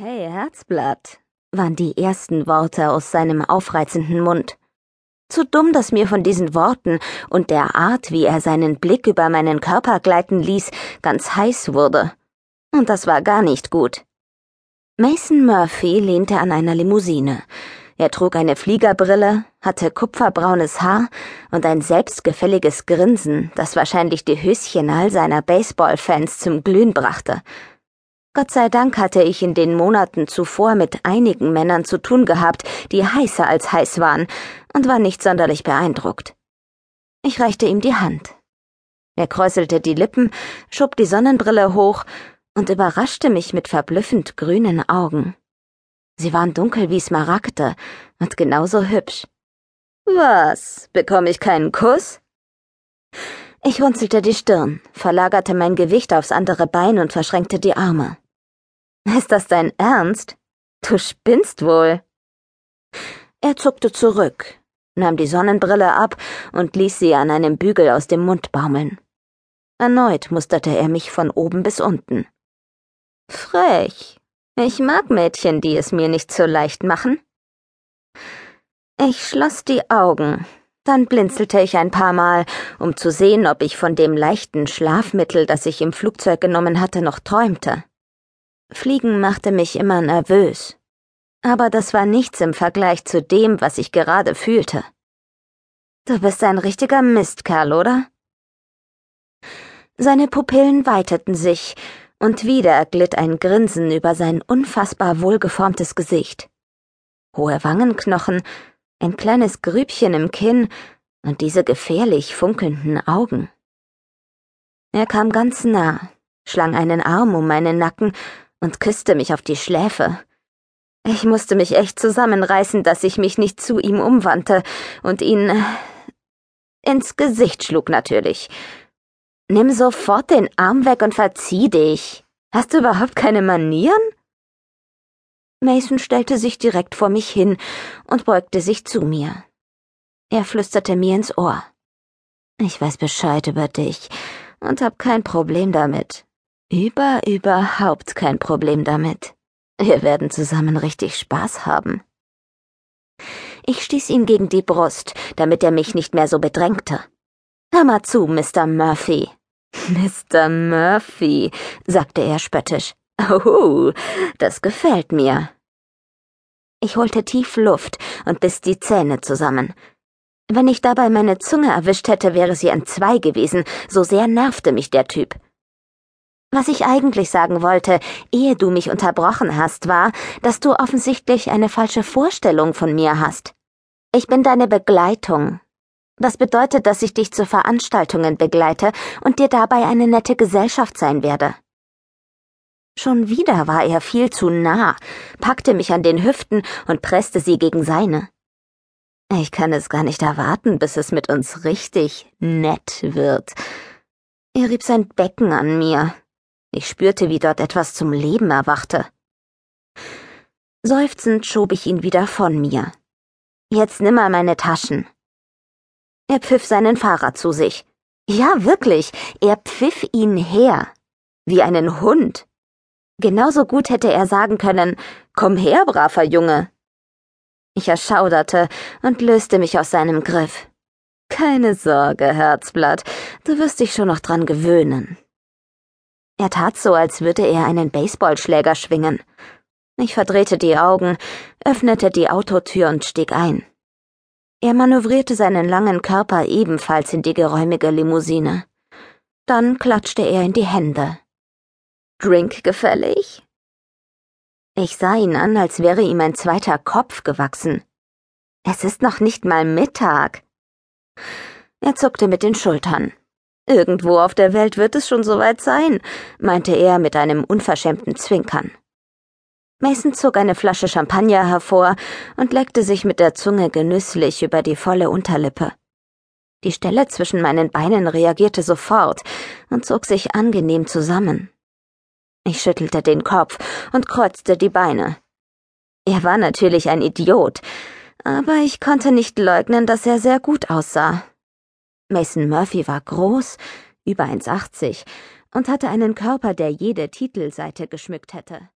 Hey, Herzblatt, waren die ersten Worte aus seinem aufreizenden Mund. Zu dumm, dass mir von diesen Worten und der Art, wie er seinen Blick über meinen Körper gleiten ließ, ganz heiß wurde. Und das war gar nicht gut. Mason Murphy lehnte an einer Limousine. Er trug eine Fliegerbrille, hatte kupferbraunes Haar und ein selbstgefälliges Grinsen, das wahrscheinlich die Höschen all seiner Baseballfans zum Glühen brachte. Gott sei Dank hatte ich in den Monaten zuvor mit einigen Männern zu tun gehabt, die heißer als heiß waren, und war nicht sonderlich beeindruckt. Ich reichte ihm die Hand. Er kräuselte die Lippen, schob die Sonnenbrille hoch und überraschte mich mit verblüffend grünen Augen. Sie waren dunkel wie Smaragde und genauso hübsch. Was, bekomme ich keinen Kuss? Ich runzelte die Stirn, verlagerte mein Gewicht aufs andere Bein und verschränkte die Arme. Ist das dein Ernst? Du spinnst wohl. Er zuckte zurück, nahm die Sonnenbrille ab und ließ sie an einem Bügel aus dem Mund baumeln. Erneut musterte er mich von oben bis unten. Frech. Ich mag Mädchen, die es mir nicht so leicht machen. Ich schloss die Augen, dann blinzelte ich ein paar Mal, um zu sehen, ob ich von dem leichten Schlafmittel, das ich im Flugzeug genommen hatte, noch träumte. Fliegen machte mich immer nervös. Aber das war nichts im Vergleich zu dem, was ich gerade fühlte. Du bist ein richtiger Mistkerl, oder? Seine Pupillen weiteten sich, und wieder glitt ein Grinsen über sein unfassbar wohlgeformtes Gesicht. Hohe Wangenknochen, ein kleines Grübchen im Kinn und diese gefährlich funkelnden Augen. Er kam ganz nah, schlang einen Arm um meinen Nacken und küsste mich auf die Schläfe. Ich musste mich echt zusammenreißen, dass ich mich nicht zu ihm umwandte und ihn äh, ins Gesicht schlug natürlich. Nimm sofort den Arm weg und verzieh dich. Hast du überhaupt keine Manieren? Mason stellte sich direkt vor mich hin und beugte sich zu mir. Er flüsterte mir ins Ohr. Ich weiß Bescheid über dich und hab kein Problem damit. Über überhaupt kein Problem damit. Wir werden zusammen richtig Spaß haben. Ich stieß ihn gegen die Brust, damit er mich nicht mehr so bedrängte. Hör mal zu, Mr. Murphy. Mr. Murphy, sagte er spöttisch. Oh, das gefällt mir. Ich holte tief Luft und biss die Zähne zusammen. Wenn ich dabei meine Zunge erwischt hätte, wäre sie entzwei gewesen, so sehr nervte mich der Typ. Was ich eigentlich sagen wollte, ehe du mich unterbrochen hast, war, dass du offensichtlich eine falsche Vorstellung von mir hast. Ich bin deine Begleitung. Das bedeutet, dass ich dich zu Veranstaltungen begleite und dir dabei eine nette Gesellschaft sein werde. Schon wieder war er viel zu nah, packte mich an den Hüften und presste sie gegen seine. Ich kann es gar nicht erwarten, bis es mit uns richtig nett wird. Er rieb sein Becken an mir, ich spürte, wie dort etwas zum Leben erwachte. Seufzend schob ich ihn wieder von mir. Jetzt nimm mal meine Taschen. Er pfiff seinen Fahrer zu sich. Ja, wirklich, er pfiff ihn her. Wie einen Hund. Genauso gut hätte er sagen können, komm her, braver Junge. Ich erschauderte und löste mich aus seinem Griff. Keine Sorge, Herzblatt, du wirst dich schon noch dran gewöhnen. Er tat so, als würde er einen Baseballschläger schwingen. Ich verdrehte die Augen, öffnete die Autotür und stieg ein. Er manövrierte seinen langen Körper ebenfalls in die geräumige Limousine. Dann klatschte er in die Hände. Drink gefällig? Ich sah ihn an, als wäre ihm ein zweiter Kopf gewachsen. Es ist noch nicht mal Mittag. Er zuckte mit den Schultern. Irgendwo auf der Welt wird es schon soweit sein, meinte er mit einem unverschämten Zwinkern. Mason zog eine Flasche Champagner hervor und leckte sich mit der Zunge genüsslich über die volle Unterlippe. Die Stelle zwischen meinen Beinen reagierte sofort und zog sich angenehm zusammen. Ich schüttelte den Kopf und kreuzte die Beine. Er war natürlich ein Idiot, aber ich konnte nicht leugnen, dass er sehr gut aussah. Mason Murphy war groß, über 1,80 und hatte einen Körper, der jede Titelseite geschmückt hätte.